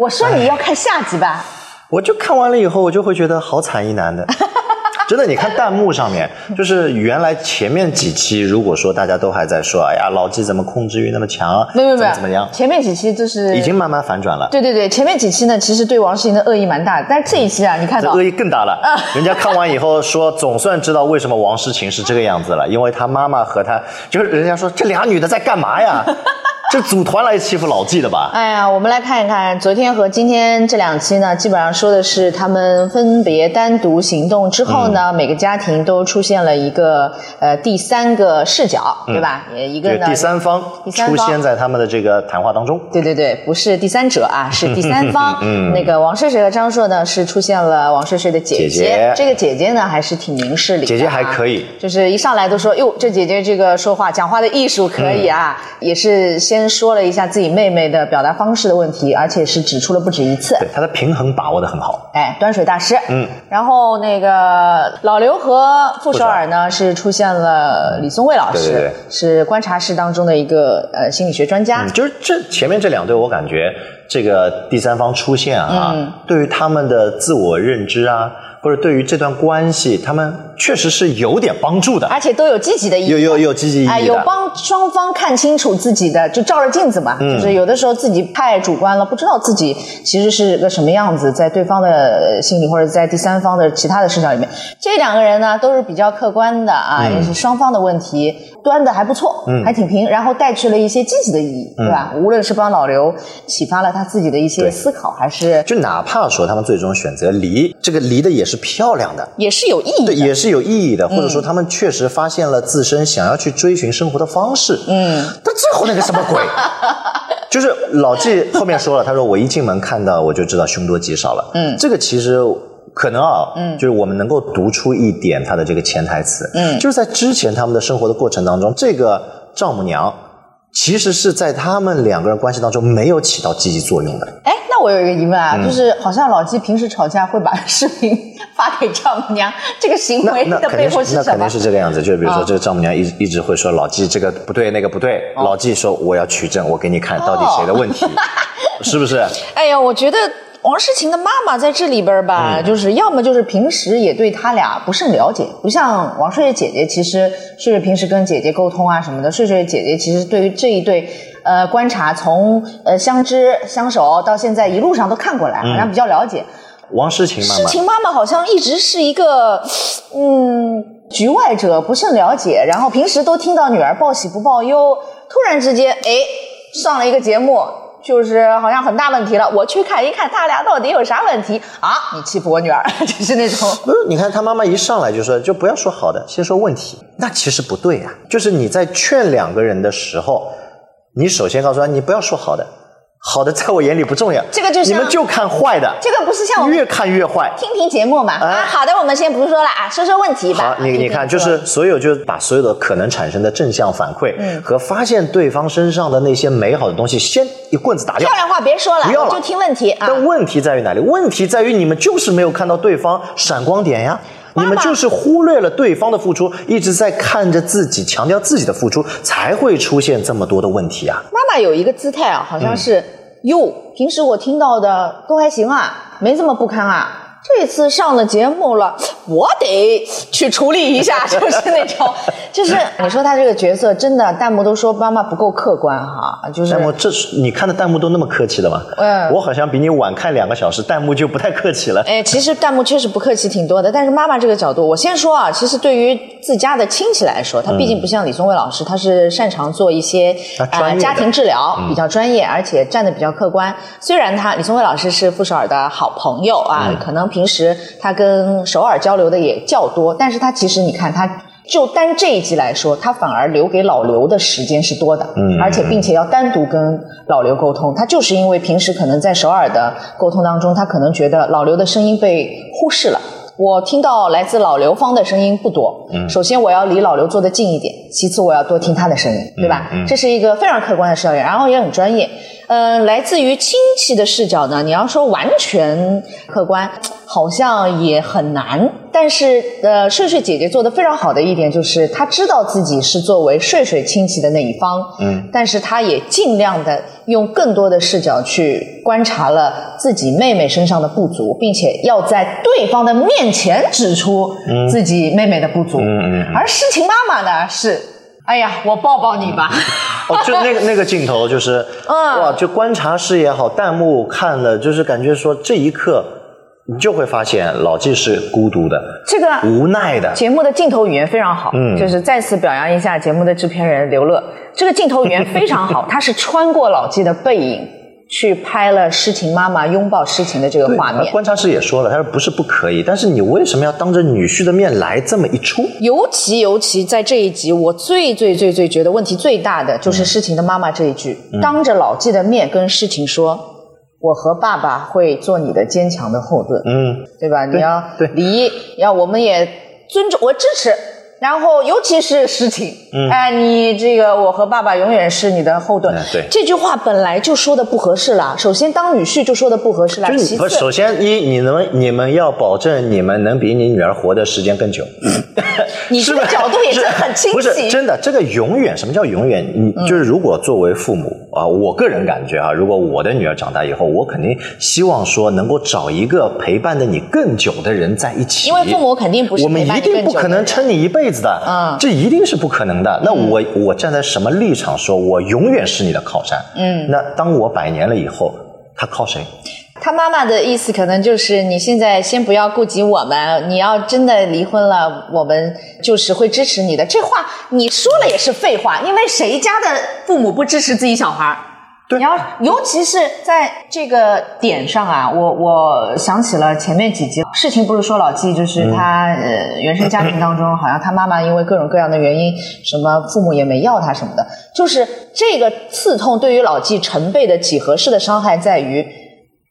我说你要看下集吧。我就看完了以后，我就会觉得好惨一男的。真的，你看弹幕上面，就是原来前面几期，如果说大家都还在说，哎呀，老纪怎么控制欲那么强，没有没有怎么样，前面几期就是已经慢慢反转了。对对对，前面几期呢，其实对王诗龄的恶意蛮大的，但是这一期啊，你看到这恶意更大了。人家看完以后说，总算知道为什么王诗晴是这个样子了，因为她妈妈和她，就是人家说这俩女的在干嘛呀？这组团来欺负老纪的吧？哎呀，我们来看一看昨天和今天这两期呢，基本上说的是他们分别单独行动之后嗯呢，每个家庭都出现了一个呃第三个视角，对吧？也一个呢，第三方出现在他们的这个谈话当中。对对对，不是第三者啊，是第三方。嗯那个王睡睡和张硕呢，是出现了王睡睡的姐姐姐这个姐姐呢，还是挺明事理的、啊。姐姐还可以就是一上来都说，哟，这姐姐这个说话讲话的艺术可以啊，嗯也是先说了一下自己妹妹的表达方式的问题，而且是指出了不止一次。对，她的平衡把握的很好。哎，端水大师。嗯，然后那个老刘和傅首尔呢，是出现了李松蔚老师，对对对是观察室当中的一个呃心理学专家。嗯，就是这前面这两对，我感觉这个第三方出现啊，嗯对于他们的自我认知啊，或者对于这段关系，他们确实是有点帮助的，而且都有积极的意义，有有有积极意义的。哎，有帮双方看清楚自己的，就照着镜子嘛。嗯就是有的时候自己太主观了，不知道自己其实是个什么样子，在对方的呃心里或者在第三方的其他的视角里面，这两个人呢都是比较客观的啊，嗯也是双方的问题端的还不错，还挺平，然后带去了一些积极的意义，对吧？无论是帮老刘启发了他自己的一些思考，还是就哪怕说他们最终选择离，这个离的也是漂亮的，也是有意义对，的。也是有意义的，或者说他们确实发现了自身想要去追寻生活的方式。嗯，但最后那个什么鬼？就是老纪后面说了，他说我一进门看到我就知道凶多吉少了。嗯，这个其实可能啊，嗯，就是我们能够读出一点他的这个潜台词。嗯，就是在之前他们的生活的过程当中，这个丈母娘其实是在他们两个人关系当中没有起到积极作用的。哎，那我有一个疑问嗯啊，就是好像老纪平时吵架会把视频发给丈母娘，这个行为的背后什么是那肯定？是这个样子，就比如说啊这个丈母娘一一直会说老纪这个不对那个不对，哦老纪说我要取证，我给你看到底谁的问题，是不是？哎呀，我觉得王诗晴的妈妈在这里边儿吧，嗯就是要么就是平时也对他俩不甚了解，不像王睡睡姐姐，其实睡睡平时跟姐姐沟通啊什么的，睡睡姐姐其实对于这一对呃观察，从呃相知相守到现在一路上都看过来，好像比较了解。王诗晴妈妈，诗晴妈妈好像一直是一个，嗯，局外者，不甚了解。然后平时都听到女儿报喜不报忧，突然之间，哎，上了一个节目，就是好像很大问题了。我去看一看他俩到底有啥问题啊？你欺负我女儿，就是那种。不是，你看他妈妈一上来就说，就不要说好的，先说问题。那其实不对啊，就是你在劝两个人的时候，你首先告诉他，你不要说好的，好的在我眼里不重要，这个就是你们就看坏的，这个不是像我们越看越坏。听听节目嘛？哎啊，好的，我们先不说了啊，说说问题吧。好，你你看，就是所有就是把所有的可能产生的正向反馈、嗯和发现对方身上的那些美好的东西，先一棍子打掉漂。亮话别说了，不要了就听问题啊。但问题在于哪里？问题在于你们就是没有看到对方闪光点呀。你们就是忽略了对方的付出，一直在看着自己，强调自己的付出，才会出现这么多的问题啊！妈妈有一个姿态啊，好像是哟、平时我听到的都还行啊，没这么不堪啊。这次上了节目了，我得去处理一下，就是那种，就是你说他这个角色真的，弹幕都说妈妈不够客观哈，就是弹幕，这是你看的弹幕都那么客气的吗？嗯我好像比你晚看两个小时，弹幕就不太客气了。哎，其实弹幕确实不客气挺多的，但是妈妈这个角度，我先说啊，其实对于自家的亲戚来说，他毕竟不像李松蔚老师，他是擅长做一些呃啊家庭治疗，比较专业，而且站的比较客观。虽然他李松蔚老师是傅首尔的好朋友啊，可能平时他跟首尔交流的也较多，但是他其实你看他。就单这一集来说，他反而留给老刘的时间是多的，嗯而且并且要单独跟老刘沟通。他就是因为平时可能在首尔的沟通当中，他可能觉得老刘的声音被忽视了。我听到来自老刘方的声音不多，嗯首先我要离老刘坐得近一点，其次我要多听他的声音，对吧？嗯这是一个非常客观的视角，然后也很专业。嗯、来自于亲戚的视角呢，你要说完全客观，好像也很难。但是呃，睡睡姐姐做的非常好的一点就是，她知道自己是作为睡睡亲戚的那一方，嗯，但是她也尽量的用更多的视角去观察了自己妹妹身上的不足，并且要在对方的面前指出自己妹妹的不足。嗯嗯。而诗情妈妈呢是，哎呀，我抱抱你吧。哦，就那个 那个镜头，就是哇，就观察室也好，弹幕看了，就是感觉说这一刻，你就会发现老纪是孤独的，这个无奈的。节目的镜头语言非常好，嗯，就是再次表扬一下节目的制片人刘乐，这个镜头语言非常好，他是穿过老纪的背影。去拍了诗情妈妈拥抱诗情的这个画面。观察室也说了，他说不是不可以，但是你为什么要当着女婿的面来这么一出？尤其尤其在这一集，我最最最最觉得问题最大的就是诗情的妈妈这一句，当着老纪的面跟诗情说：“我和爸爸会做你的坚强的后盾。”嗯，对吧？你要离，要我们也尊重，我支持。然后，尤其是实情，哎，你这个我和爸爸永远是你的后盾。对，这句话本来就说的不合适了。首先，当女婿就说的不合适了。其次，首先一，你能你们要保证你们能比你女儿活的时间更久。你这个角度也是很清晰。不是真的，这个永远什么叫永远？你就是如果作为父母啊，我个人感觉啊，如果我的女儿长大以后，我肯定希望说能够找一个陪伴的你更久的人在一起。因为父母肯定不是我们一定不可能撑你一辈子的，嗯，这一定是不可能的。那我我站在什么立场说，我永远是你的靠山？嗯，那当我百年了以后，他靠谁？他妈妈的意思可能就是，你现在先不要顾及我们，你要真的离婚了，我们就是会支持你的。这话你说了也是废话，因为谁家的父母不支持自己小孩儿？你要，尤其是在这个点上啊，我我想起了前面几集事情，不是说老纪就是他呃原生家庭当中，好像他妈妈因为各种各样的原因，什么父母也没要他什么的，就是这个刺痛对于老纪成倍的几何式的伤害在于。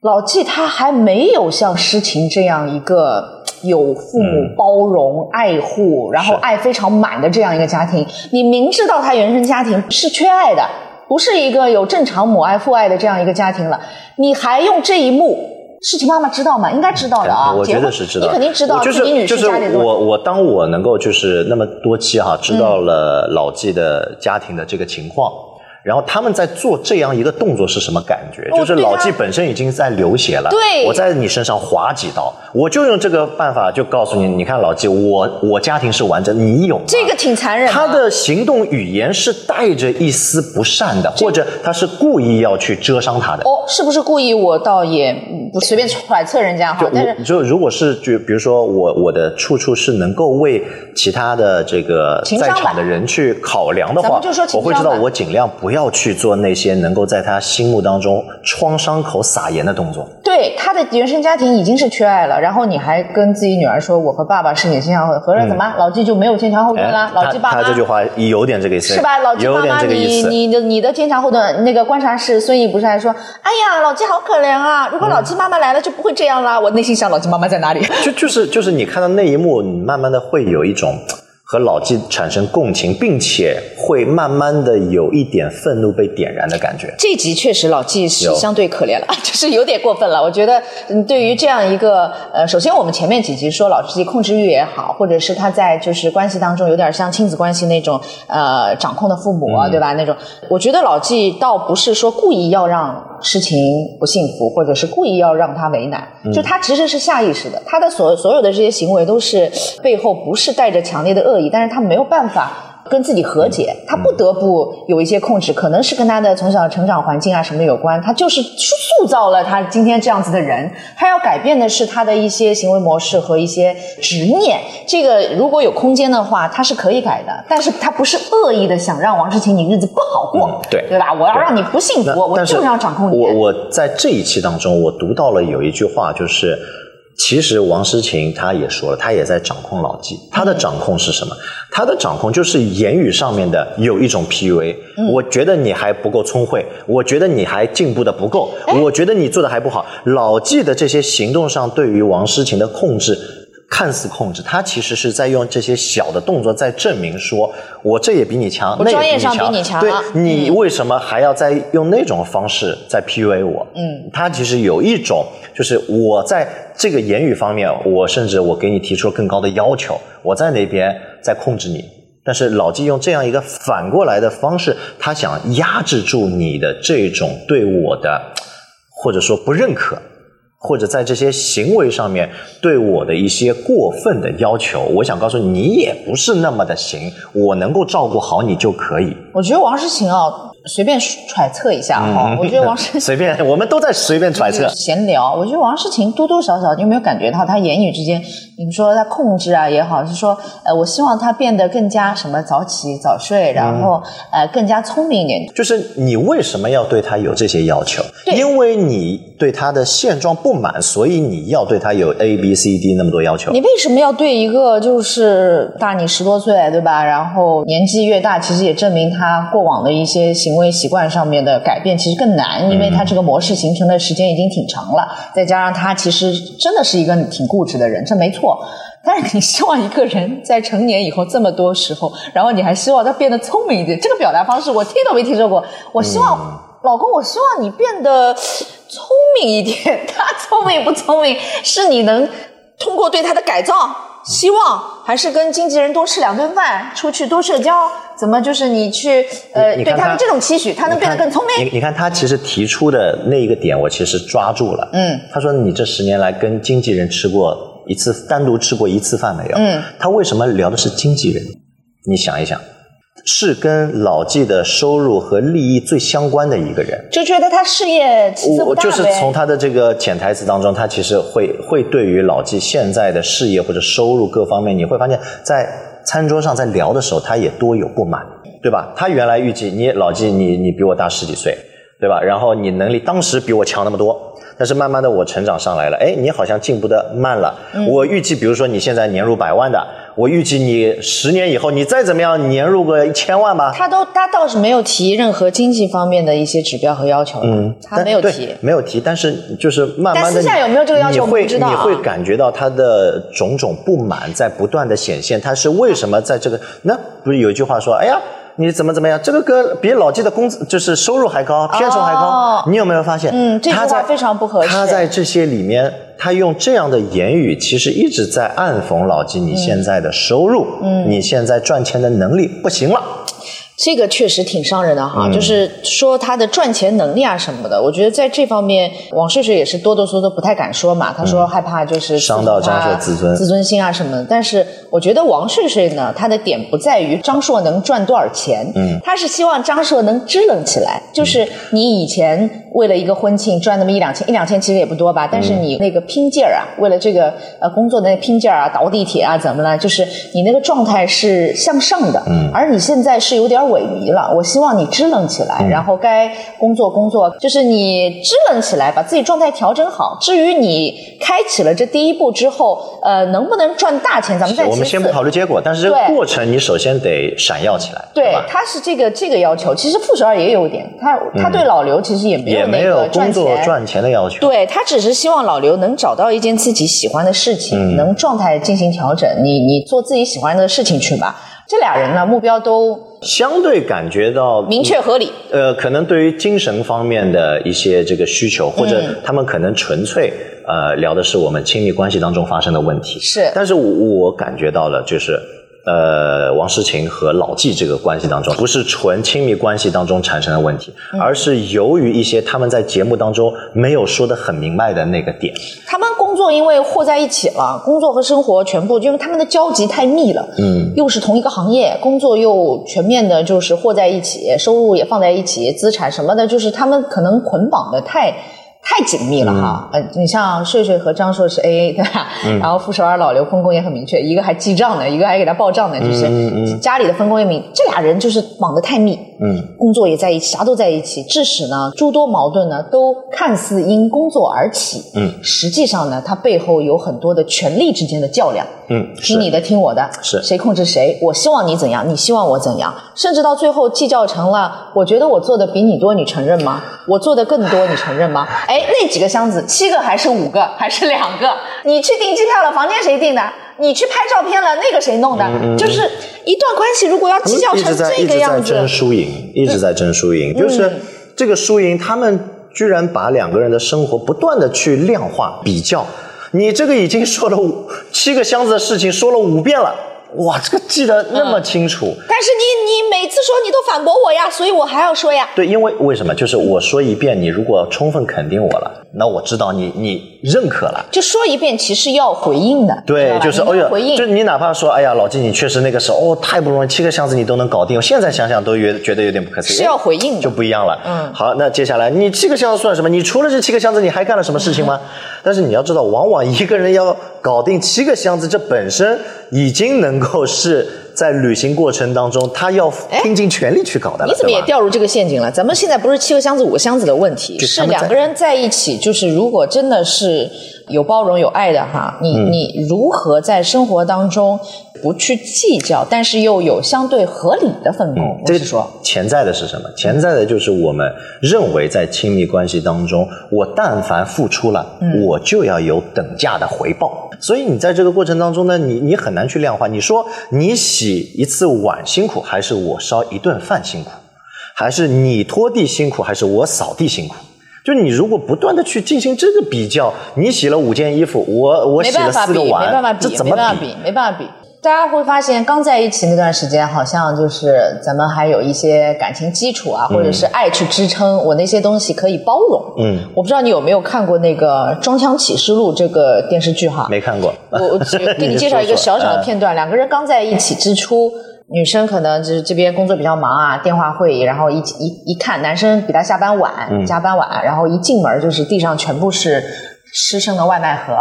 老纪他还没有像诗情这样一个有父母包容、爱护，然后爱非常满的这样一个家庭。你明知道他原生家庭是缺爱的，不是一个有正常母爱父爱的这样一个家庭了，你还用这一幕，诗情妈妈知道吗？应该知道的啊，我觉得是知道。你肯定知道，就是就是我我当我能够就是那么多期哈，知道了老纪的家庭的这个情况。然后他们在做这样一个动作是什么感觉？就是老纪本身已经在流血了，对，我在你身上划几刀，我就用这个办法就告诉你，你看老纪，我我家庭是完整，你有这个挺残忍。他的行动语言是带着一丝不善的，或者他是故意要去遮伤他的。哦，是不是故意？我倒也不随便揣测人家哈。但是就如果是就比如说我我的处处是能够为其他的这个在场的人去考量的话，我会知道我尽量不。不要去做那些能够在他心目当中创伤口撒盐的动作。对他的原生家庭已经是缺爱了，然后你还跟自己女儿说：“我和爸爸是你坚强后盾。”合着怎么？老纪就没有坚强后盾了？老纪爸爸，他这句话有点这个意思，是吧？老纪爸妈，你你的你的坚强后盾，那个观察室孙毅不是还说：“哎呀，老纪好可怜啊！如果老纪妈妈来了，就不会这样了。”我内心想，老纪妈妈在哪里？就就是就是你看到那一幕，你慢慢的会有一种。和老纪产生共情，并且会慢慢的有一点愤怒被点燃的感觉。这集确实老纪是相对可怜了，就是有点过分了。我觉得，对于这样一个呃，首先我们前面几集说老纪控制欲也好，或者是他在就是关系当中有点像亲子关系那种呃掌控的父母，对吧？那种，我觉得老纪倒不是说故意要让。事情不幸福，或者是故意要让他为难，就他其实是下意识的，他的所所有的这些行为都是背后不是带着强烈的恶意，但是他没有办法。跟自己和解，他不得不有一些控制，可能是跟他的从小成长环境啊什么有关。他就是塑造了他今天这样子的人。他要改变的是他的一些行为模式和一些执念。这个如果有空间的话，他是可以改的。但是他不是恶意的想让王诗晴你日子不好过，对对吧？我要让你不幸福，我就是要掌控你。我我在这一期当中，我读到了有一句话，就是。其实王诗晴她也说了，她也在掌控老纪。她的掌控是什么？她的掌控就是言语上面的有一种 PUA。我觉得你还不够聪慧，我觉得你还进步的不够，我觉得你做的还不好。老纪的这些行动上对于王诗晴的控制，看似控制，他其实是在用这些小的动作在证明说，我这也比你强，那也比你强对你为什么还要再用那种方式在 PUA 我？嗯，他其实有一种，就是我在这个言语方面，我甚至我给你提出了更高的要求，我在那边在控制你。但是老纪用这样一个反过来的方式，他想压制住你的这种对我的，或者说不认可，或者在这些行为上面对我的一些过分的要求，我想告诉你，你也不是那么的行，我能够照顾好你就可以。我觉得王诗晴啊，随便揣测一下哈，我觉得王诗 随便，我们都在随便揣测。闲聊，我觉得王诗晴多多少少，你有没有感觉到她言语之间，你说她控制啊也好，是说呃，我希望她变得更加什么早起早睡，然后呃更加聪明一点。就是你为什么要对他有这些要求？对因为你对他的现状不满，所以你要对他有 A B C D 那么多要求你。为什么要对一个就是大你十多岁，对吧？然后年纪越大，其实也证明他过往的一些行为习惯上面的改变其实更难，因为他这个模式形成的时间已经挺长了，再加上他其实真的是一个挺固执的人，这没错。但是你希望一个人在成年以后这么多时候，然后你还希望他变得聪明一点，这个表达方式我听都没听说过。我希望、老公，我希望你变得聪明一点。他聪明不聪明，是你能通过对他的改造，希望还是跟经纪人多吃两顿饭，出去多社交，怎么就是你去呃对他的这种期许，他能变得更聪明。你你看他其实提出的那一个点，我其实抓住了。嗯，他说你这十年来跟经纪人吃过一次，单独吃过一次饭没有？嗯，他为什么聊的是经纪人？你想一想，是跟老纪的收入和利益最相关的一个人。就觉得他事业起色不大我就是从。他的这个潜台词当中，他其实会会对于老纪现在的事业或者收入各方面，你会发现在餐桌上在聊的时候，他也多有不满，对吧？他原来预计你老纪你你比我大十几岁，对吧？然后你能力当时比我强那么多。但是慢慢的，我成长上来了，哎，你好像进步的慢了。我预计，比如说你现在年入百万的，我预计你十年以后，你再怎么样，年入个一千万吧。他都他倒是没有提任何经济方面的一些指标和要求，嗯，他没有提。没有提，但是就是慢慢的，但私下有没有这个要求你会知道啊你会感觉到他的种种不满在不断的显现，他是为什么在这个？那不是有一句话说，哎呀。你怎么怎么样？这个歌比老纪的工资就是收入还高，片酬还高。哦你有没有发现？嗯这句话他在非常不合适他在这些里面，他用这样的言语，其实一直在暗讽老纪你现在的收入，嗯，你现在赚钱的能力不行了。这个确实挺伤人的嗯哈，就是说他的赚钱能力啊什么的，我觉得在这方面，王睡睡也是哆哆嗦嗦不太敢说嘛。他说害怕就是嗯伤到张硕自尊自尊心啊什么的。但是我觉得王睡睡呢，他的点不在于张硕能赚多少钱，嗯，他是希望张硕能支棱起来。就是你以前为了一个婚庆赚那么一两千，一两千其实也不多吧，但是你那个拼劲儿啊，为了这个呃工作的那拼劲儿啊，倒地铁啊怎么了，就是你那个状态是向上的，嗯，而你现在是有点萎靡了。我希望你支棱起来，然后该工作工作，就是你支棱起来，把自己状态调整好。至于你开启了这第一步之后，呃，能不能赚大钱，咱们再我们先不考虑结果，但是这个过程你首先得闪耀起来，对吧？，他是这个这个要求。其实傅首尔也有一点，他他对老刘其实也没有那也没有赚工作钱。赚钱的要求。对他只是希望老刘能找到一件自己喜欢的事情，嗯能状态进行调整。你你做自己喜欢的事情去吧。这俩人呢，目标都相对感觉到明确合理。呃，可能对于精神方面的一些这个需求，或者嗯他们可能纯粹呃聊的是我们亲密关系当中发生的问题。是但是我我感觉到了，就是呃，王诗晴和老纪这个关系当中，不是纯亲密关系当中产生的问题，嗯而是由于一些他们在节目当中没有说的很明白的那个点。他们工作因为和在一起了，工作和生活全部，因为他们的交集太密了，嗯，又是同一个行业，工作又全面的，就是和在一起，收入也放在一起，资产什么的，就是他们可能捆绑的太。太紧密了哈，呃，你像睡睡和张硕是 A A 对吧？然后傅首尔、老刘分工也很明确，一个还记账呢，一个还给他报账呢，就是家里的分工也明，这俩人就是绑得太密，嗯，工作也在一起，啥都在一起，致使呢诸多矛盾呢都看似因工作而起，嗯，实际上呢它背后有很多的权力之间的较量，嗯，听你的，听我的，是谁控制谁？我希望你怎样，你希望我怎样，甚至到最后计较成了，我觉得我做的比你多，你承认吗？我做的更多，你承认吗？哎，那几个箱子，七个还是五个还是两个？你去订机票了，房间谁订的？你去拍照片了，那个谁弄的？就是一段关系，如果要计较成这个样子一直在争输赢，一直在争输赢，就是这个输赢，他们居然把两个人的生活不断的去量化比较。你这个已经说了五七个箱子的事情，说了五遍了，哇，这个记得那么清楚。但是你你每次说你都反驳我呀，所以我还要说呀。对，因为为什么？就是我说一遍，你如果充分肯定我了，那我知道你你认可了。就说一遍，其实要回应的，对，就是哎呀回，应就你哪怕说，哎呀，老季，你确实那个时候哦太不容易，七个箱子你都能搞定，我现在想想都觉得觉得有点不可思议。是要回应的就不一样了。嗯，好，那接下来你七个箱子算什么？你除了这七个箱子，你还干了什么事情吗？但是你要知道，往往一个人要搞定七个箱子，这本身已经能够是在旅行过程当中，他要拼尽全力去搞的了。你怎么也掉入这个陷阱了？咱们现在不是七个箱子、五个箱子的问题，是两个人在一起，就是如果真的是有包容、有爱的哈，你、嗯你如何在生活当中不去计较，但是又有相对合理的分工？嗯这是说，潜在的是什么？潜在的就是我们认为在亲密关系当中，我但凡付出了，嗯我就要有等价的回报。所以你在这个过程当中呢，你你很难去量化。你说你洗一次碗辛苦，还是我烧一顿饭辛苦？还是你拖地辛苦，还是我扫地辛苦？就你如果不断的去进行这个比较，你洗了五件衣服，我我没洗了办法比，没四个碗，办法比，这怎么没办法比，没办法比。大家会发现，刚在一起那段时间，好像就是咱们还有一些感情基础啊，或者是爱去支撑，我那些东西可以包容。嗯，我不知道你有没有看过那个《装腔启示录》这个电视剧哈？没看过？我我给你介绍一个小小的片段，两个人刚在一起之初，女生可能就是这边工作比较忙啊，电话会议，然后一一一看，男生比她下班晚，加班晚，然后一进门就是地上全部是吃剩的外卖盒，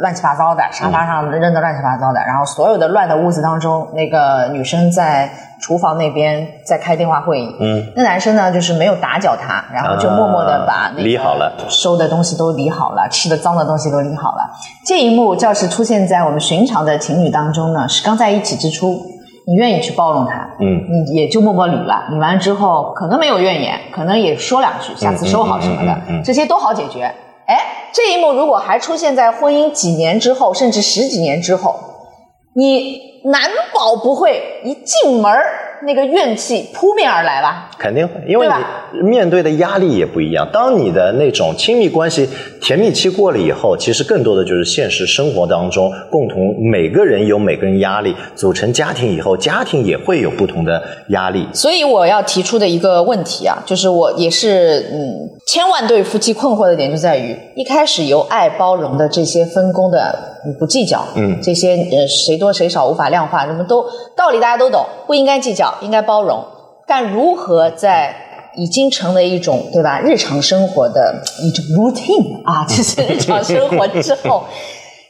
乱七八糟的，沙发上扔的乱七八糟的，然后所有的乱的屋子当中，那个女生在厨房那边在开电话会议，嗯，那男生呢就是没有打搅她，然后就默默的把那个理好了。收的东西都理好了，吃的脏的东西都理好了。这一幕要是出现在我们寻常的情侣当中呢，是刚在一起之初，你愿意去包容他，嗯，你也就默默捋了，捋完之后可能没有怨言，可能也说两句，下次收好什么的，嗯嗯嗯嗯嗯这些都好解决。哎，这一幕如果还出现在婚姻几年之后，甚至十几年之后，你难保不会一进门儿那个怨气扑面而来吧？肯定会，因为你面对的压力也不一样。当你的那种亲密关系甜蜜期过了以后，其实更多的就是现实生活当中共同每个人有每个人压力，组成家庭以后，家庭也会有不同的压力。所以我要提出的一个问题啊，就是我也是嗯，千万对夫妻困惑的点就在于，一开始由爱包容的这些分工的嗯不计较，嗯这些呃谁多谁少无法量化，什么都道理大家都懂，不应该计较，应该包容。但如何在已经成为一种对吧日常生活的一种 routine 啊，这是日常生活之后。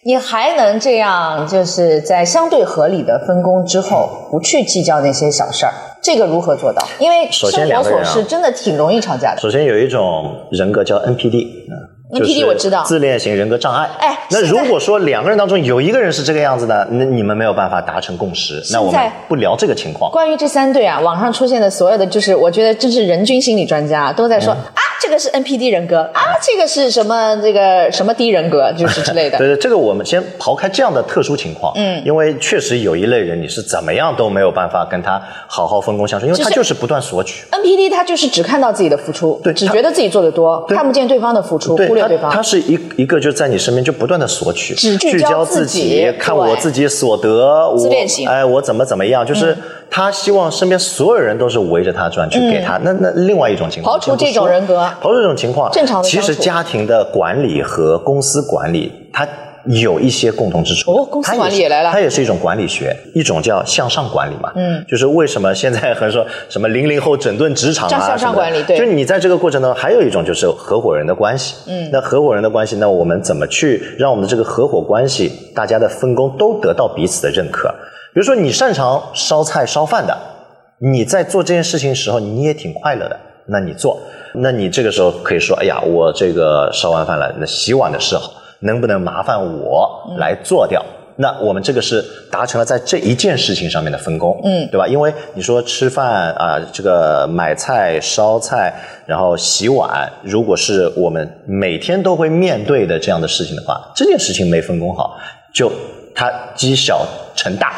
你还能这样，就是在相对合理的分工之后，不去计较那些小事儿，这个如何做到？因为首生活琐事真的挺容易吵架的。首先有一种人格叫 NPD，嗯 NPD 就是我知道自恋型人格障碍。哎那如果说两个人当中有一个人是这个样子的，那你们没有办法达成共识，那我们在不聊这个情况。关于这三对啊，网上出现的所有的，就是我觉得这是人均心理专家都在说、嗯啊，这个是 NPD 人格啊，这个是什么这个什么 D 人格，就是之类的。对对，这个我们先刨开这样的特殊情况，嗯，因为确实有一类人，你是怎么样都没有办法跟他好好分工相处，因为他就是不断索取，NPD 他就是只看到自己的付出，对只觉得自己做的多，看不见对方的付出，忽略对方。他是一一个就在你身边就不断的索取，只聚焦自己己，看我自己所得，我自恋型嗯哎，我怎么怎么样，就是他希望身边所有人都是围着他转，去给他。那那另外一种情况，刨除这种人格刨除这种情况，正常的其实家庭的管理和公司管理，它。有一些共同之处哦公司管理也来了它也是一种管理学，一种叫向上管理嘛，嗯，就是为什么现在很说什么零零后整顿职场啊，叫向上管理对就你在这个过程当中，还有一种就是合伙人的关系。嗯，那合伙人的关系，那我们怎么去让我们的这个合伙关系，大家的分工都得到彼此的认可？比如说，你擅长烧菜烧饭的，你在做这件事情的时候，你也挺快乐的，那你做，那你这个时候可以说，哎呀，我这个烧完饭了，那洗碗的事能不能麻烦我来做掉？那我们这个是达成了在这一件事情上面的分工，嗯对吧？因为你说吃饭啊、这个买菜、烧菜，然后洗碗，如果是我们每天都会面对的这样的事情的话，这件事情没分工好，就它积小成大。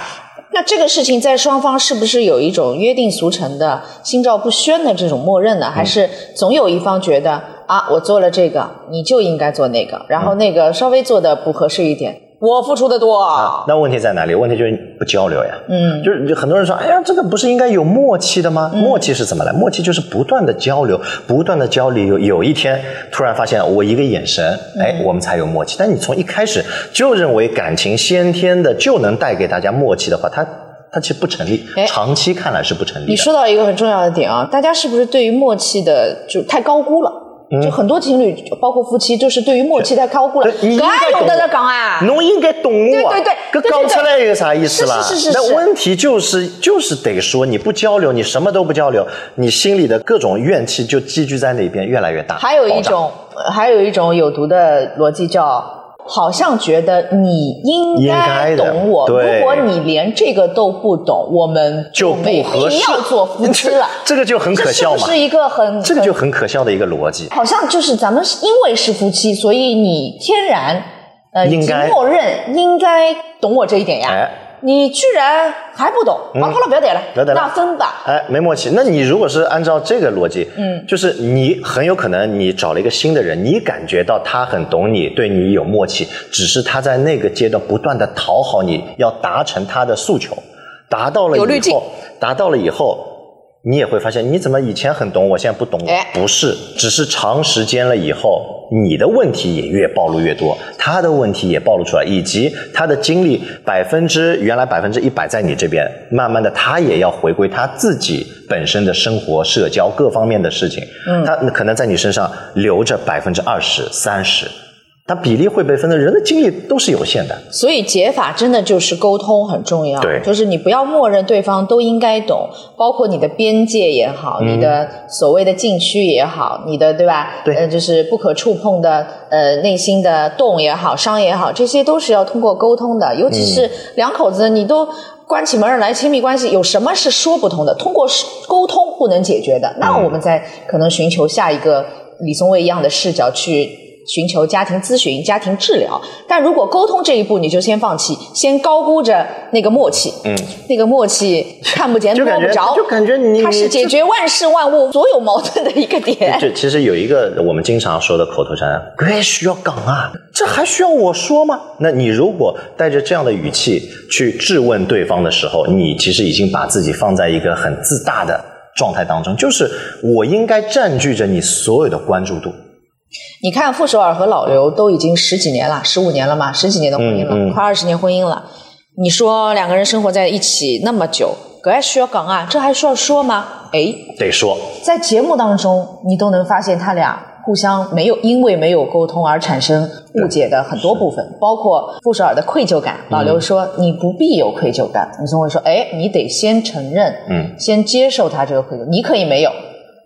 那这个事情在双方是不是有一种约定俗成的、心照不宣的这种默认呢？还是总有一方觉得啊，我做了这个，你就应该做那个，然后那个稍微做的不合适一点，我付出的多。啊，那问题在哪里？问题就是不交流呀。嗯，就是就很多人说，哎呀，这个不是应该有默契的吗？默契是怎么来？默契就是不断的交流，不断的交流。有有一天突然发现，我一个眼神，哎，我们才有默契。但你从一开始就认为感情先天的就能带给大家默契的话，它它其实不成立哎，长期看来是不成立的。你说到一个很重要的点啊，大家是不是对于默契的就太高估了？就很多情侣，包括夫妻，就是对于默契太高估了。你应该搿有懂得得讲啊？侬应该懂我啊，对对对搿对对讲出来有啥意思啦？是是是那问题就是就是得说，你不交流，你什么都不交流，你心里的各种怨气就积聚在那边，越来越大。还有一种，呃还有一种有毒的逻辑叫，好像觉得你应应该懂我，如果你连这个都不懂，我们就没不合适必要做夫妻了。这个就很可笑嘛这是是一个很这个就很很可笑的一个逻辑。好像就是咱们是因为是夫妻，所以你天然呃应该已经默认应该懂我这一点呀。哎你居然还不懂，好了好了，不要点了，不要点了那分吧。哎，没默契。那你如果是按照这个逻辑，嗯，就是你很有可能你找了一个新的人，你感觉到他很懂你，对你有默契，只是他在那个阶段不断的讨好你，要达成他的诉求，达到了以后，达到了以后。你也会发现，你怎么以前很懂我，现在不懂我？哎。不是，只是长时间了以后，你的问题也越暴露越多，他的问题也暴露出来，以及他的精力百分之原来百分之一百在你这边，慢慢的他也要回归他自己本身的生活、社交各方面的事情，嗯，他可能在你身上留着百分之二十、三十，他比例会被分的，人的精力都是有限的，所以解法真的就是沟通很重要，对就是你不要默认对方都应该懂，包括你的边界也好，你的所谓的禁区也好，你的对吧？对呃，就是不可触碰的呃内心的洞也好，伤也好，这些都是要通过沟通的，尤其是两口子你都。关起门来，亲密关系有什么是说不通的？通过沟通不能解决的，那我们再可能寻求下一个李松蔚一样的视角去寻求家庭咨询、家庭治疗。但如果沟通这一步你就先放弃，先高估着那个默契，嗯，那个默契看不见 摸不着，就感觉你它是解决万事万物所有矛盾的一个点。就其实有一个我们经常说的口头禅，这还需要讲啊？这还需要我说吗？那你如果带着这样的语气去质问对方的时候，你其实已经把自己放在一个很自大的状态当中，就是我应该占据着你所有的关注度。你看傅首尔和老刘都已经十几年了，十五年了嘛，十几年的婚姻了，嗯嗯快二十年婚姻了。你说两个人生活在一起那么久，可还需要讲啊？这还需要说吗？哎，得说，在节目当中，你都能发现他俩互相没有因为没有沟通而产生误解的很多部分，包括傅首尔的愧疚感。老刘说：“你不必有愧疚感。”李松会说：“哎，你得先承认，嗯，先接受他这个愧疚，你可以没有，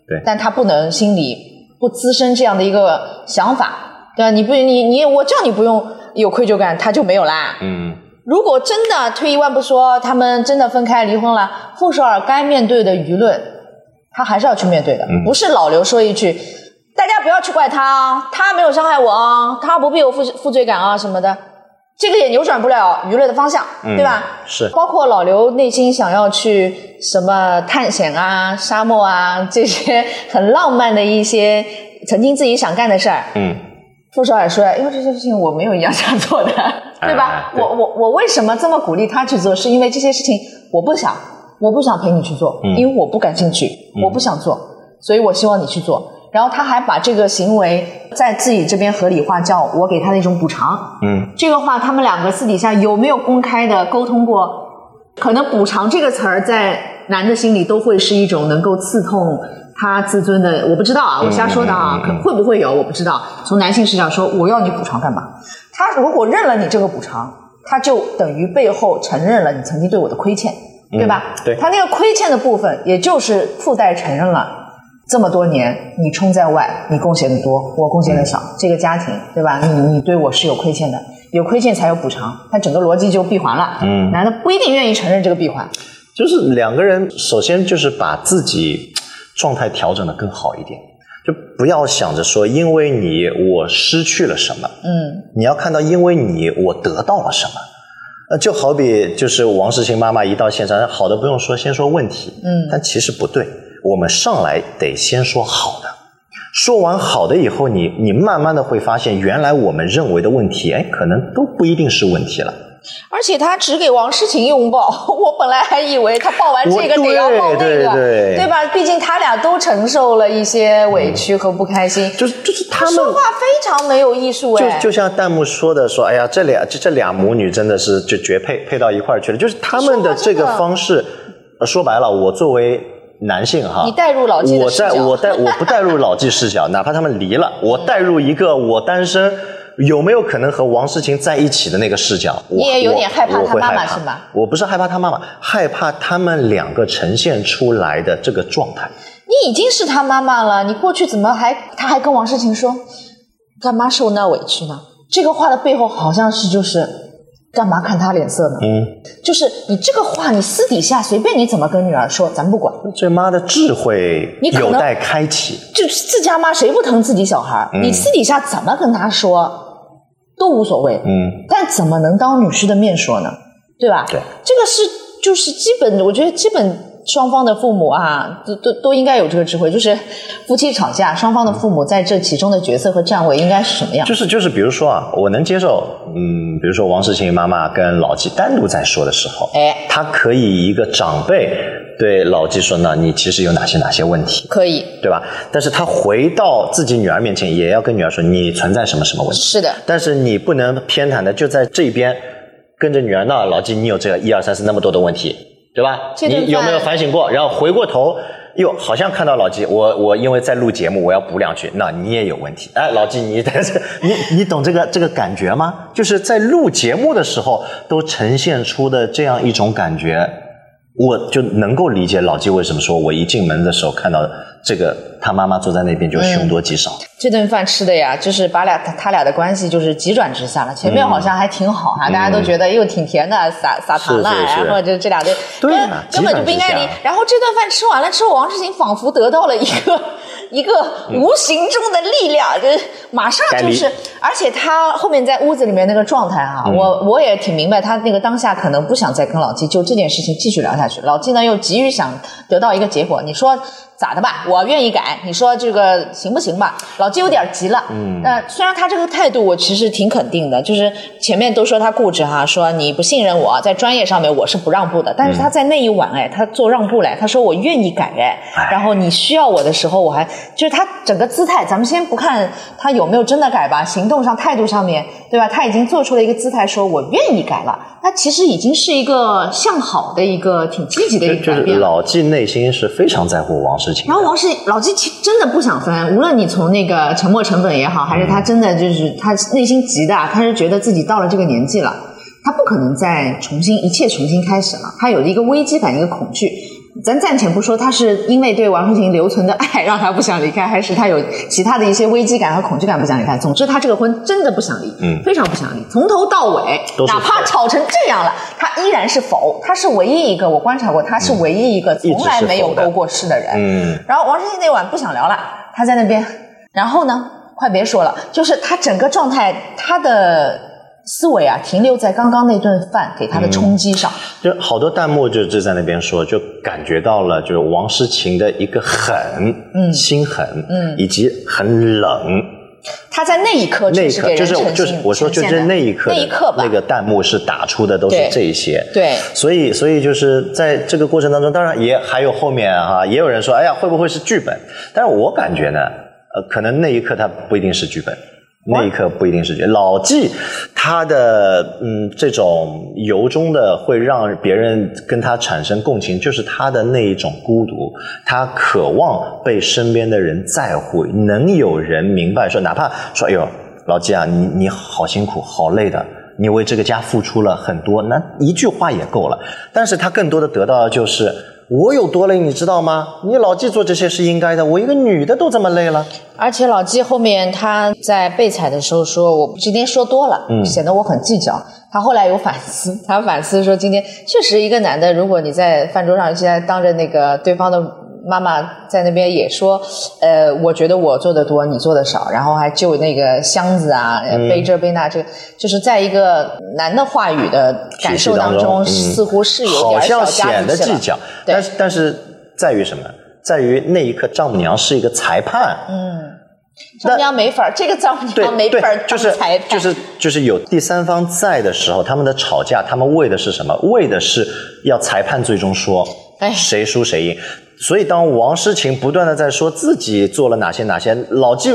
对但他不能心里不滋生这样的一个想法，对吧？你不，你你我叫你不用有愧疚感，他就没有啦。嗯，如果真的退一万步说，他们真的分开离婚了，傅首尔该面对的舆论，他还是要去面对的，嗯不是老刘说一句，大家不要去怪他啊，他没有伤害我啊，他不必有负负罪感啊什么的，这个也扭转不了舆论的方向，对吧？是包括老刘内心想要去什么探险啊、沙漠啊这些很浪漫的一些曾经自己想干的事儿，嗯，傅首尔说：“因为这些事情我没有一样想做的，对吧？我我我为什么这么鼓励他去做？是因为这些事情我不想，我不想陪你去做，嗯因为我不感兴趣，我不想做，所以我希望你去做。然后他还把这个行为在自己这边合理化，叫我给他的一种补偿。嗯，这个话他们两个私底下有没有公开的沟通过？可能“补偿”这个词儿在男的心里都会是一种能够刺痛他自尊的，我不知道啊，我瞎说的啊，可会不会有我不知道。从男性视角说，我要你补偿干嘛？他如果认了你这个补偿，他就等于背后承认了你曾经对我的亏欠。对吧？对他那个亏欠的部分，也就是附带承认了这么多年你冲在外，你贡献的多，我贡献的少，这个家庭对吧？你你对我是有亏欠的，有亏欠才有补偿，他整个逻辑就闭环了。嗯男的不一定愿意承认这个闭环。就是两个人首先就是把自己状态调整的更好一点，就不要想着说因为你我失去了什么，嗯，你要看到因为你我得到了什么。呃，就好比就是王世清妈妈一到现场，好的不用说，先说问题。嗯但其实不对，我们上来得先说好的，说完好的以后，你你慢慢的会发现，原来我们认为的问题，哎，可能都不一定是问题了。而且他只给王诗晴拥抱，我本来还以为他抱完这个得要抱那个，对对吧？毕竟他俩都承受了一些委屈和不开心。就是就是他们说话非常没有艺术就哎，就像弹幕说的，说哎呀，这俩这这俩母女真的是就绝配，配到一块儿去了。就是他们的这个方式，呃说白了，我作为男性哈，你带入老纪我视角带我带我不带入老纪视角，哪怕他们离了，我带入一个我单身。有没有可能和王诗晴在一起的那个视角？我你也有点害怕他妈妈是吗？我不是害怕他妈妈，害怕他们两个呈现出来的这个状态。你已经是他妈妈了，你过去怎么还他还跟王诗晴说，干嘛受那委屈呢？这个话的背后好像是就是干嘛看他脸色呢？嗯，就是你这个话，你私底下随便你怎么跟女儿说，咱不管。这妈的智慧你有待开启。就是自家妈谁不疼自己小孩儿？你私底下怎么跟他说都无所谓，嗯，但怎么能当女婿的面说呢？对吧？对，这个是就是基本，我觉得基本双方的父母啊，都都都应该有这个智慧，就是夫妻吵架，双方的父母在这其中的角色和站位应该是什么样？就是就是，比如说啊，我能接受，嗯，比如说王世清妈妈跟老纪单独在说的时候，哎，他可以以一个长辈对老纪说呢，你其实有哪些哪些问题，可以，对吧？但是他回到自己女儿面前，也要跟女儿说你存在什么什么问题，是的，但是你不能偏袒的就在这边跟着女儿闹老纪，你有这个一二三四那么多的问题，对吧？你有没有反省过？然后回过头。哟，好像看到老纪，我我因为在录节目，我要补两句，那你也有问题。哎，老纪，你 你你懂这个这个感觉吗？就是在录节目的时候，都呈现出的这样一种感觉，我就能够理解老纪为什么说我一进门的时候看到这个他妈妈坐在那边就凶多吉少。这顿饭吃的呀，就是把俩他他俩的关系就是急转直下了。前面好像还挺好哈、大家都觉得又挺甜的，撒撒糖了，是是是然后就这俩对，对啊根根本就不应该离。然后这顿饭吃完了之后，王志行仿佛得到了一个一个无形中的力量，就是马上就是，而且他后面在屋子里面那个状态哈、我我也挺明白，他那个当下可能不想再跟老季就这件事情继续聊下去。老季呢又急于想得到一个结果，你说咋的吧？我愿意改，你说这个行不行吧？老纪有点急了。嗯，呃，虽然他这个态度我其实挺肯定的，就是前面都说他固执哈，说你不信任我，在专业上面我是不让步的，但是他在那一晚哎，他做让步来，他说我愿意改哎，哎然后你需要我的时候，我还就是他整个姿态，咱们先不看他有没有真的改吧，行动上、态度上面，对吧？他已经做出了一个姿态，说我愿意改了，那其实已经是一个向好的一个挺积极的就就是一个改变了。老纪内心是非常在乎王然后王石老纪真的不想分，无论你从那个沉没成本也好，还是他真的就是他内心急的，他是觉得自己到了这个年纪了，他不可能再重新一切重新开始了，他有一个危机感，一个恐惧。咱暂且不说他是因为对王诗婷留存的爱让他不想离开，还是他有其他的一些危机感和恐惧感不想离开。总之，他这个婚真的不想离，嗯非常不想离，从头到尾，哪怕吵成这样了，他依然是否，他是唯一一个我观察过，他是唯一一个从来没有勾过事的人。嗯，然后王诗婷那晚不想聊了，他在那边，然后呢，快别说了，就是他整个状态，他的思维啊，停留在刚刚那顿饭给他的冲击上。就好多弹幕就就在那边说，就感觉到了就是王诗晴的一个狠，嗯心狠，嗯以及很冷。他在那一刻那一刻就是就是我说就是那一刻那一刻吧，那个弹幕是打出的都是对这些。对所以所以就是在这个过程当中，当然也还有后面哈、也有人说，哎呀，会不会是剧本？但是我感觉呢，呃，可能那一刻他不一定是剧本。那一刻不一定是剧本。老纪他的嗯这种由衷的会让别人跟他产生共情，就是他的那一种孤独，他渴望被身边的人在乎，能有人明白说，哪怕说哎呦老纪啊，你你好辛苦，好累的。你为这个家付出了很多，那一句话也够了。但是他更多的得到的就是我有多累，你知道吗？你老纪做这些是应该的，我一个女的都这么累了。而且老纪后面他在被采的时候说，我今天说多了，嗯显得我很计较。他后来有反思，他反思说，今天确实一个男的，如果你在饭桌上现在当着那个对方的妈妈在那边也说，呃，我觉得我做的多，你做的少，然后还就那个箱子啊，背这背那，这个就是在一个男的话语的感受当中，似乎是有好点小像显家子气了。得计较，但是但是在于什么？在于那一刻丈母娘是一个裁判，嗯。丈母娘没法儿，这个丈母娘没法儿，就是当裁判，就是就是有第三方在的时候，他们的吵架，他们为的是什么？为的是要裁判最终说哎。谁输谁赢。所以当王诗晴不断的在说自己做了哪些哪些，老纪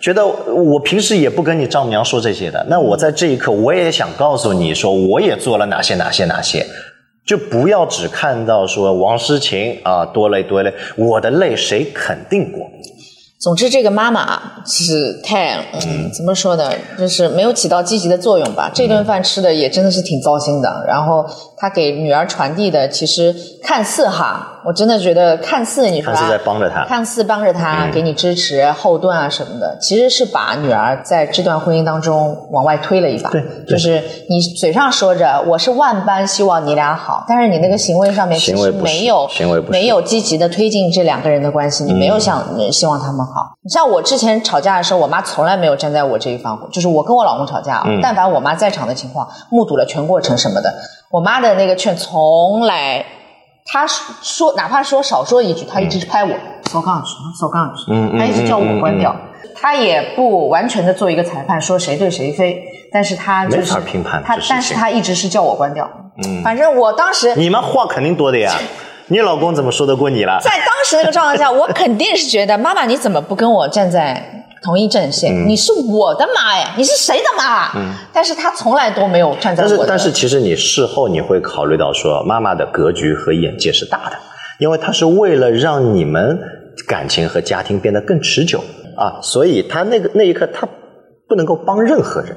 觉得我平时也不跟你丈母娘说这些的，那我在这一刻我也想告诉你说，我也做了哪些哪些哪些。就不要只看到说王诗晴啊多累多累，我的累谁肯定过？总之，这个妈妈啊是太嗯，怎么说呢，就是没有起到积极的作用吧。这顿饭吃的也真的是挺糟心的。然后她给女儿传递的，其实看似哈，我真的觉得看似你说看似啊在帮着他。看似帮着他，给你支持后盾啊什么的，其实是把女儿在这段婚姻当中往外推了一把。对就是你嘴上说着我是万般希望你俩好，但是你那个行为上面其实没有没有积极的推进这两个人的关系，你没有想、呃希望他们好。你像我之前吵架的时候，我妈从来没有站在我这一方，就是我跟我老公吵架啊，但凡我妈在场的情况，目睹了全过程什么的，我妈的那个劝从来。她说，哪怕说少说一句，她一直拍我，扫杠去，扫杠去，她一直叫我关掉嗯。她也不完全的做一个裁判，说谁对谁非，但是她就没是法评判她但是她一直是叫我关掉。嗯，反正我当时你们话肯定多的呀，你老公怎么说得过你了？在当时那个状况下，我肯定是觉得妈妈你怎么不跟我站在同一阵线？嗯你是我的妈呀，你是谁的妈？但是他从来都没有站在我的。但是但是其实你事后你会考虑到说，妈妈的格局和眼界是大的，因为她是为了让你们感情和家庭变得更持久啊，所以她那个那一刻她不能够帮任何人。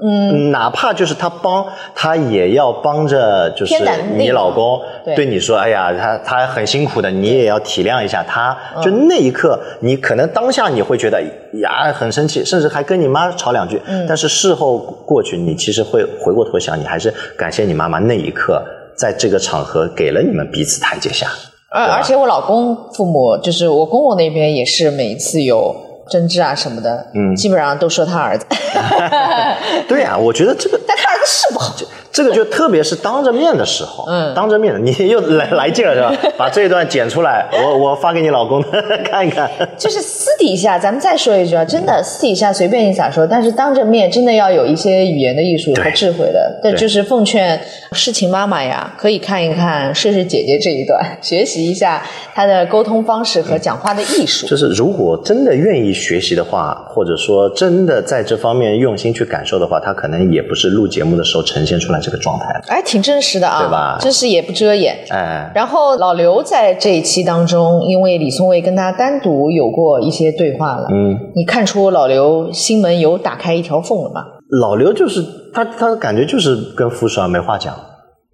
嗯，哪怕就是他帮，他也要帮着，就是你老公对对你说，哎呀，他他很辛苦的，你也要体谅一下他。嗯就那一刻，你可能当下你会觉得呀很生气，甚至还跟你妈吵两句。嗯但是事后过去，你其实会回过头想，你还是感谢你妈妈那一刻在这个场合给了你们彼此台阶下。而且我老公父母，就是我公公那边也是每一次有争执啊什么的，嗯，基本上都说他儿子，对呀、我觉得这个 但他儿子是不好。这个就特别是当着面的时候，嗯，当着面，你又来来劲了是吧？把这一段剪出来，我我发给你老公 看一看。就是私底下，咱们再说一句啊，真的私底下随便你咋说，但是当着面真的要有一些语言的艺术和智慧的。这对就是奉劝世情妈妈呀，可以看一看试试姐姐这一段，学习一下她的沟通方式和讲话的艺术。就是如果真的愿意学习的话，或者说真的在这方面用心去感受的话，她可能也不是录节目的时候呈现出来这个状态。哎，挺真实的啊，对吧真是也不遮掩。哎，然后老刘在这一期当中，因为李松蔚跟他单独有过一些对话了，嗯，你看出老刘心门有打开一条缝了吗？老刘就是他，他感觉就是跟傅首尔没话讲，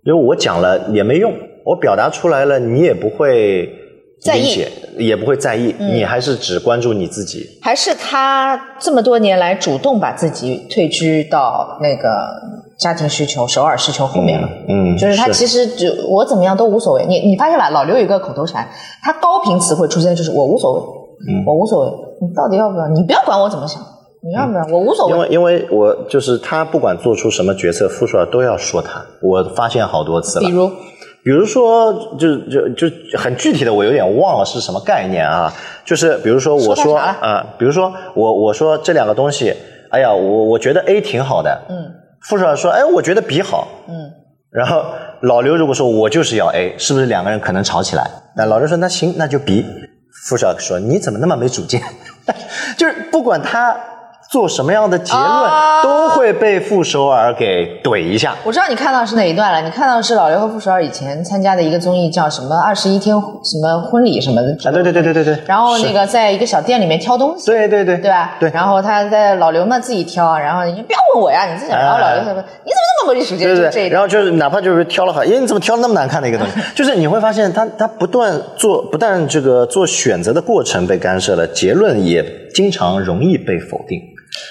因为我讲了也没用，我表达出来了，你也不会在意也不会在意，你还是只关注你自己。还是他这么多年来主动把自己退居到那个家庭需求、首尔需求后面了？嗯，就是他其实就我怎么样都无所谓。你你发现吧，老刘有一个口头禅，他高频词汇出现就是我无所谓，嗯我无所谓，你到底要不要？你不要管我怎么想，你要不要？我无所谓。因为因为我就是他不管做出什么决策，傅少都要说他，我发现好多次了。比如，比如说，就就就很具体的，我有点忘了是什么概念啊。就是比如说，我说啊、比如说我我说这两个东西，哎呀，我我觉得 A 挺好的，嗯傅少说，哎，我觉得 B 好，嗯，然后老刘如果说我就是要 A，是不是两个人可能吵起来？那老刘说那行，那就 B。傅少说你怎么那么没主见？就是不管他做什么样的结论，啊都会被傅首尔给怼一下。我知道你看到是哪一段了，你看到的是老刘和傅首尔以前参加的一个综艺，叫什么二十一天什么婚礼什么的。啊，对对对对对对。然后那，个在一个小店里面挑东西，对对对，对吧？对然后他在老刘那自己挑，然后你不要问我呀，你自己。然后老刘说：“你怎么那么没主见？”对对然后就是哪怕就是挑了好，因为你怎么挑那么难看的一个东西，就是你会发现他他不断做，不但这个做选择的过程被干涉了，结论也经常容易被否定。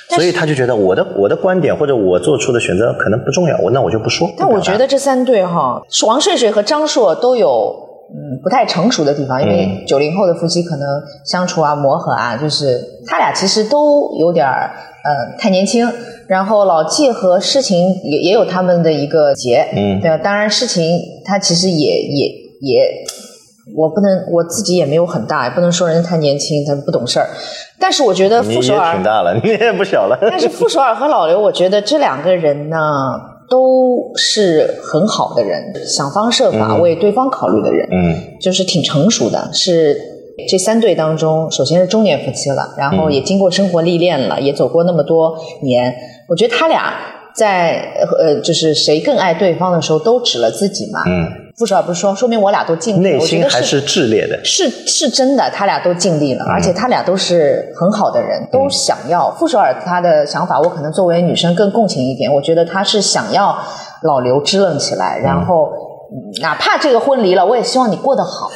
所以他就觉得我的我的观点或者我做出的选择可能不重要，我那我就不说。但我觉得这三对哈，王睡睡和张硕都有嗯不太成熟的地方，因为九零后的夫妻可能相处啊、磨合啊，就是他俩其实都有点儿呃太年轻。然后老纪和诗情也也有他们的一个结，嗯对啊，当然诗情他其实也也也。我不能，我自己也没有很大，也不能说人家太年轻，他不懂事儿。但是我觉得傅首尔挺大了，你也不小了。但是傅首尔和老刘，我觉得这两个人呢，都是很好的人，想方设法为对方考虑的人，嗯就是挺成熟的。是这三对当中，首先是中年夫妻了，然后也经过生活历练了，也走过那么多年。我觉得他俩在呃，就是谁更爱对方的时候，都指了自己嘛。嗯，傅首尔不是说，说明我俩都尽力了，内心还是炽烈的。是是真的，他俩都尽力了，而且他俩都是很好的人，都想要。傅首尔他的想法，我可能作为女生更共情一点，我觉得他是想要老刘支棱起来，然后、嗯哪怕这个婚离了，我也希望你过得好。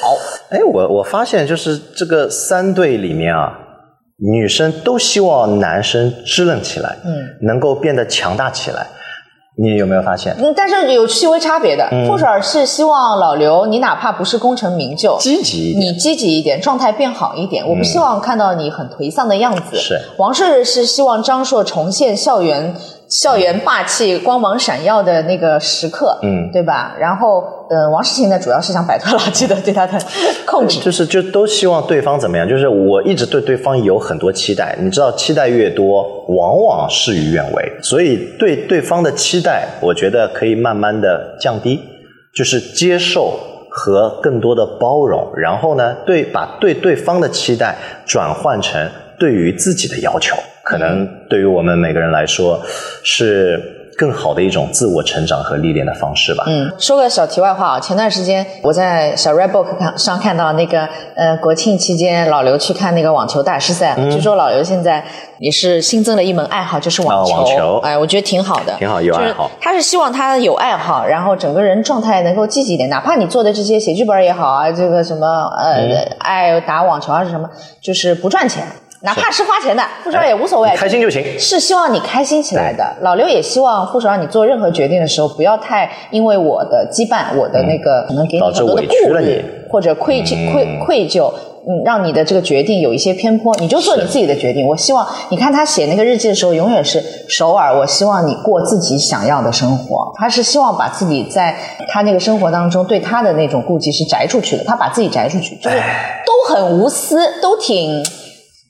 哎，我我发现就是这个三对里面啊，女生都希望男生支棱起来，嗯，能够变得强大起来。你有没有发现？嗯，但是有细微差别的。嗯傅首尔是希望老刘，你哪怕不是功成名就，积极一点，你积极一点，状态变好一点。我不希望看到你很颓丧的样子。是王睡睡是希望张硕重现校园校园霸气、光芒闪耀的那个时刻，嗯对吧？然后，呃，王诗晴呢，主要是想摆脱老纪的对他的控制。就是就都希望对方怎么样？就是我一直对对方有很多期待，你知道，期待越多，往往事与愿违。所以对对方的期待，我觉得可以慢慢的降低，就是接受和更多的包容。然后呢，对把对对方的期待转换成对于自己的要求，可能对于我们每个人来说是更好的一种自我成长和历练的方式吧。嗯，说个小题外话啊，前段时间我在小 Redbook 看上看到那个呃国庆期间老刘去看那个网球大师赛了，据说老刘现在也是新增了一门爱好，就是网球。啊网球哎，我觉得挺好的，挺好有爱好就是他是希望他有爱好，然后整个人状态能够积极一点，哪怕你做的这些写剧本也好啊，这个什么呃、嗯爱打网球啊是什么，就是不赚钱。哪怕是花钱的，不知道也无所谓，你开心就行。是希望你开心起来的。老刘也希望傅首尔你做任何决定的时候，不要太因为我的羁绊，我的那个可能给你很多的顾虑或者愧疚、愧愧疚。嗯，让你的这个决定有一些偏颇，你就做你自己的决定。我希望你看他写那个日记的时候，永远是首尔。我希望你过自己想要的生活。他是希望把自己在他那个生活当中对他的那种顾忌是摘出去的。他把自己摘出去，就是都很无私，都挺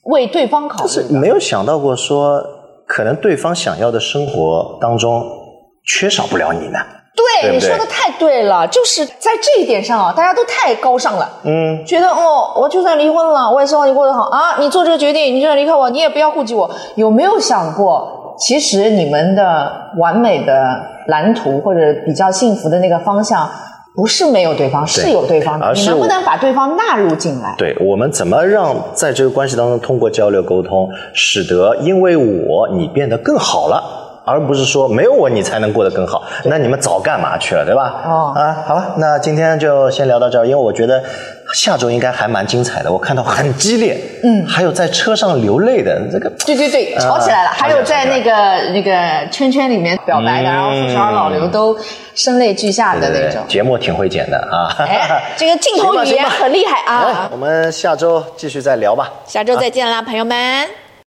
为对方考虑是。没有想到过说，可能对方想要的生活当中缺少不了你呢。对，对对你说的太对了，就是在这一点上啊，大家都太高尚了。嗯，觉得哦，我就算离婚了，我也希望你过得好啊！你做这个决定，你就算离开我，你也不要顾及我。有没有想过，其实你们的完美的蓝图或者比较幸福的那个方向，不是没有对方，是有对方的。你能不能把对方纳入进来？对我们怎么让在这个关系当中通过交流沟通，使得因为我你变得更好了。而不是说没有我你才能过得更好，那你们早干嘛去了，对吧？哦啊，好吧，那今天就先聊到这儿，因为我觉得下周应该还蛮精彩的，我看到很激烈，嗯，还有在车上流泪的这个，对对对，啊吵起来了。还有在那个那个圈圈里面表白的，嗯然后傅首尔、老刘都声泪俱下的对那种。节目挺会剪的啊。哎，这个镜头语言很厉害哎啊！我们下周继续再聊吧。下周再见啦，朋友们。